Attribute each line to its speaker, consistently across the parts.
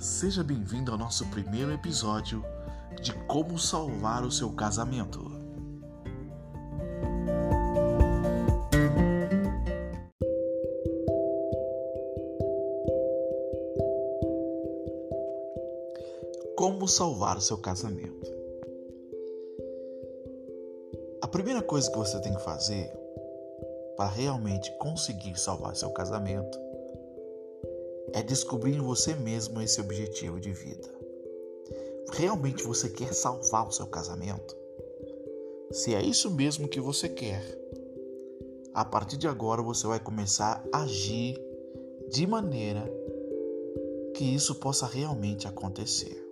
Speaker 1: Seja bem-vindo ao nosso primeiro episódio de Como Salvar o Seu Casamento. Como salvar o seu casamento? A primeira coisa que você tem que fazer para realmente conseguir salvar seu casamento é descobrir em você mesmo esse objetivo de vida. Realmente você quer salvar o seu casamento? Se é isso mesmo que você quer, a partir de agora você vai começar a agir de maneira que isso possa realmente acontecer.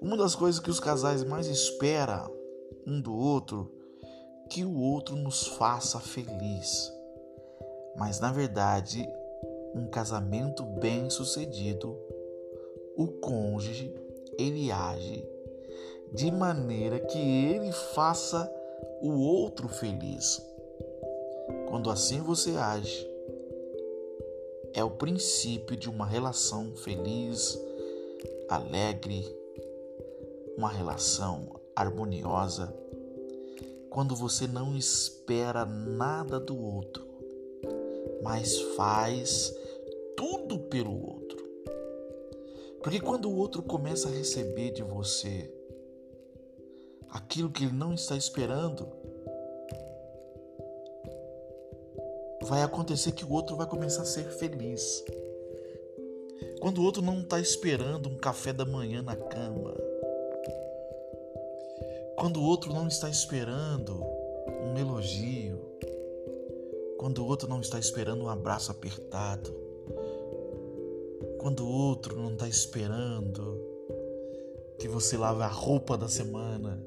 Speaker 1: Uma das coisas que os casais mais esperam um do outro que o outro nos faça feliz. Mas na verdade, um casamento bem-sucedido, o cônjuge ele age de maneira que ele faça o outro feliz. Quando assim você age, é o princípio de uma relação feliz, alegre, uma relação harmoniosa. Quando você não espera nada do outro, mas faz tudo pelo outro. Porque quando o outro começa a receber de você aquilo que ele não está esperando, vai acontecer que o outro vai começar a ser feliz. Quando o outro não está esperando um café da manhã na cama, quando o outro não está esperando um elogio, quando o outro não está esperando um abraço apertado, quando o outro não está esperando que você lave a roupa da semana,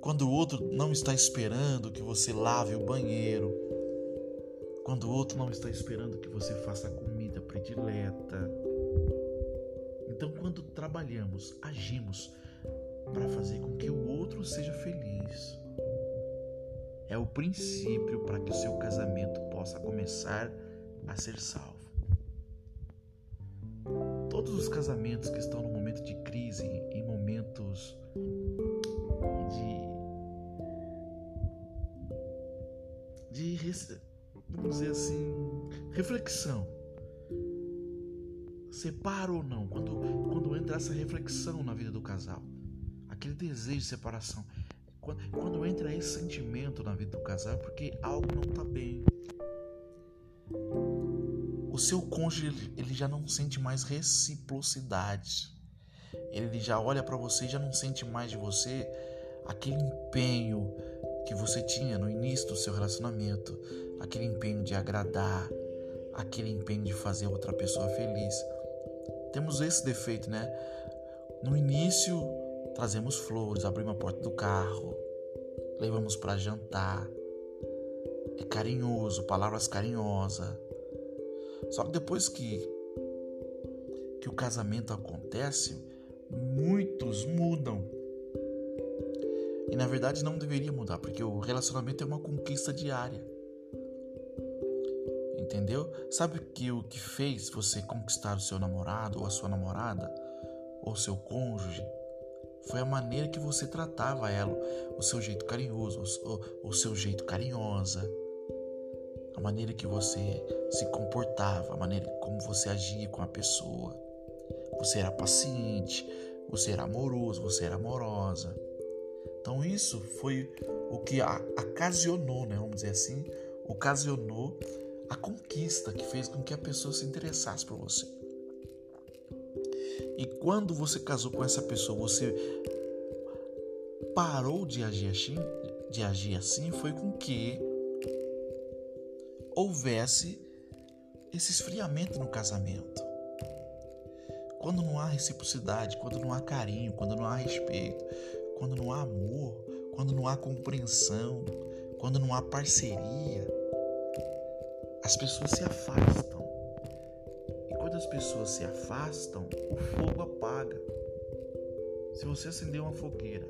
Speaker 1: quando o outro não está esperando que você lave o banheiro, quando o outro não está esperando que você faça a comida predileta. Então, quando trabalhamos, agimos para fazer com que o outro seja feliz, é o princípio para que o seu casamento possa começar a ser salvo. Todos os casamentos que estão no momento de crise, em momentos de, de vamos dizer assim, reflexão. Separa ou não, quando, quando entra essa reflexão na vida do casal, aquele desejo de separação, quando, quando entra esse sentimento na vida do casal, é porque algo não está bem. O seu cônjuge ele já não sente mais reciprocidade. Ele já olha para você e já não sente mais de você aquele empenho que você tinha no início do seu relacionamento, aquele empenho de agradar, aquele empenho de fazer outra pessoa feliz. Temos esse defeito, né? No início Trazemos flores, abrimos a porta do carro, levamos para jantar. É carinhoso, palavras carinhosas. Só que depois que que o casamento acontece, muitos mudam. E na verdade não deveria mudar, porque o relacionamento é uma conquista diária. Entendeu? Sabe que o que fez você conquistar o seu namorado ou a sua namorada ou seu cônjuge foi a maneira que você tratava ela, o seu jeito carinhoso, o, o seu jeito carinhosa, a maneira que você se comportava, a maneira como você agia com a pessoa. Você era paciente, você era amoroso, você era amorosa. Então isso foi o que ocasionou, né, vamos dizer assim, ocasionou a conquista que fez com que a pessoa se interessasse por você. E quando você casou com essa pessoa, você parou de agir assim, de agir assim foi com que houvesse esse esfriamento no casamento. Quando não há reciprocidade, quando não há carinho, quando não há respeito, quando não há amor, quando não há compreensão, quando não há parceria, as pessoas se afastam as pessoas se afastam, o fogo apaga. Se você acender uma fogueira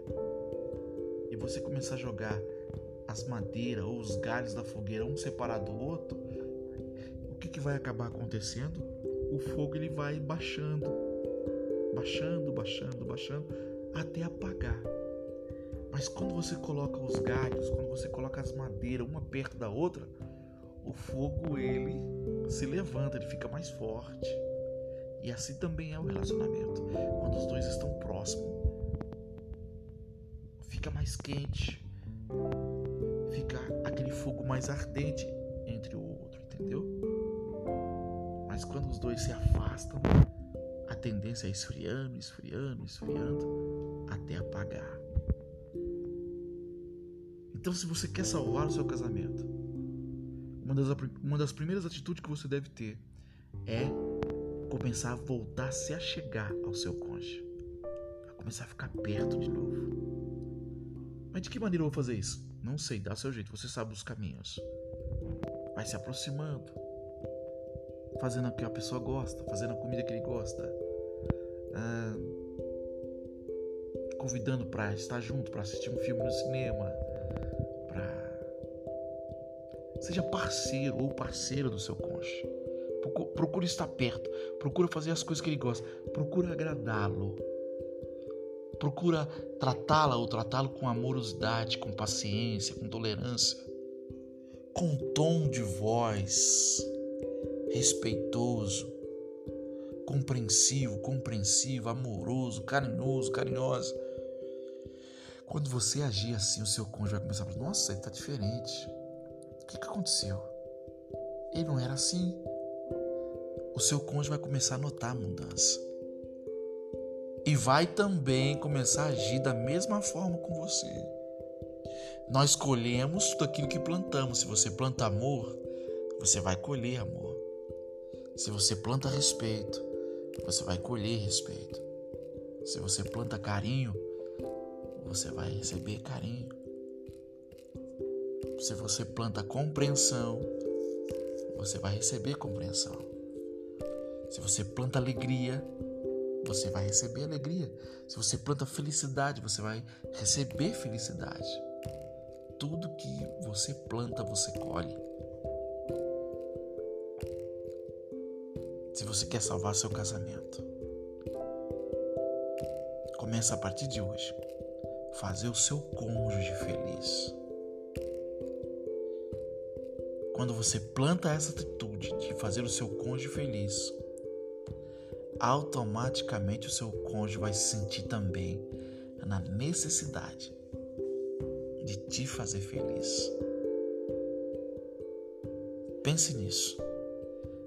Speaker 1: e você começar a jogar as madeiras ou os galhos da fogueira um separado do outro, o que, que vai acabar acontecendo? o fogo ele vai baixando, baixando, baixando, baixando até apagar. Mas quando você coloca os galhos, quando você coloca as madeiras uma perto da outra, o fogo ele se levanta, ele fica mais forte. E assim também é o relacionamento. Quando os dois estão próximos, fica mais quente, mais ardente entre o outro, entendeu? Mas quando os dois se afastam, a tendência é esfriando, esfriando, esfriando até apagar. Então, se você quer salvar o seu casamento, uma das, uma das primeiras atitudes que você deve ter é começar a voltar a se achegar ao seu cônjuge, a começar a ficar perto de novo. Mas de que maneira eu vou fazer isso? Não sei, dá seu jeito, você sabe os caminhos. Vai se aproximando, fazendo o que a pessoa gosta, fazendo a comida que ele gosta, ah, convidando para estar junto, para assistir um filme no cinema, para seja parceiro ou parceira do seu cônjuge. Procure estar perto, procura fazer as coisas que ele gosta, procura agradá-lo. Procura tratá-la ou tratá-lo com amorosidade, com paciência, com tolerância, com tom de voz respeitoso, compreensivo, compreensivo, amoroso, carinhoso, carinhosa. Quando você agir assim, o seu cônjuge vai começar a falar: Nossa, ele está diferente. O que, que aconteceu? Ele não era assim. O seu cônjuge vai começar a notar a mudança e vai também começar a agir da mesma forma com você. Nós colhemos tudo aquilo que plantamos. Se você planta amor, você vai colher amor. Se você planta respeito, você vai colher respeito. Se você planta carinho, você vai receber carinho. Se você planta compreensão, você vai receber compreensão. Se você planta alegria, você vai receber alegria. Se você planta felicidade, você vai receber felicidade. Tudo que você planta, você colhe. Se você quer salvar seu casamento, começa a partir de hoje fazer o seu cônjuge feliz. Quando você planta essa atitude de fazer o seu cônjuge feliz, automaticamente o seu cônjuge vai se sentir também na necessidade de te fazer feliz. Pense nisso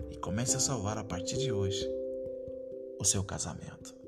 Speaker 1: e comece a salvar a partir de hoje o seu casamento.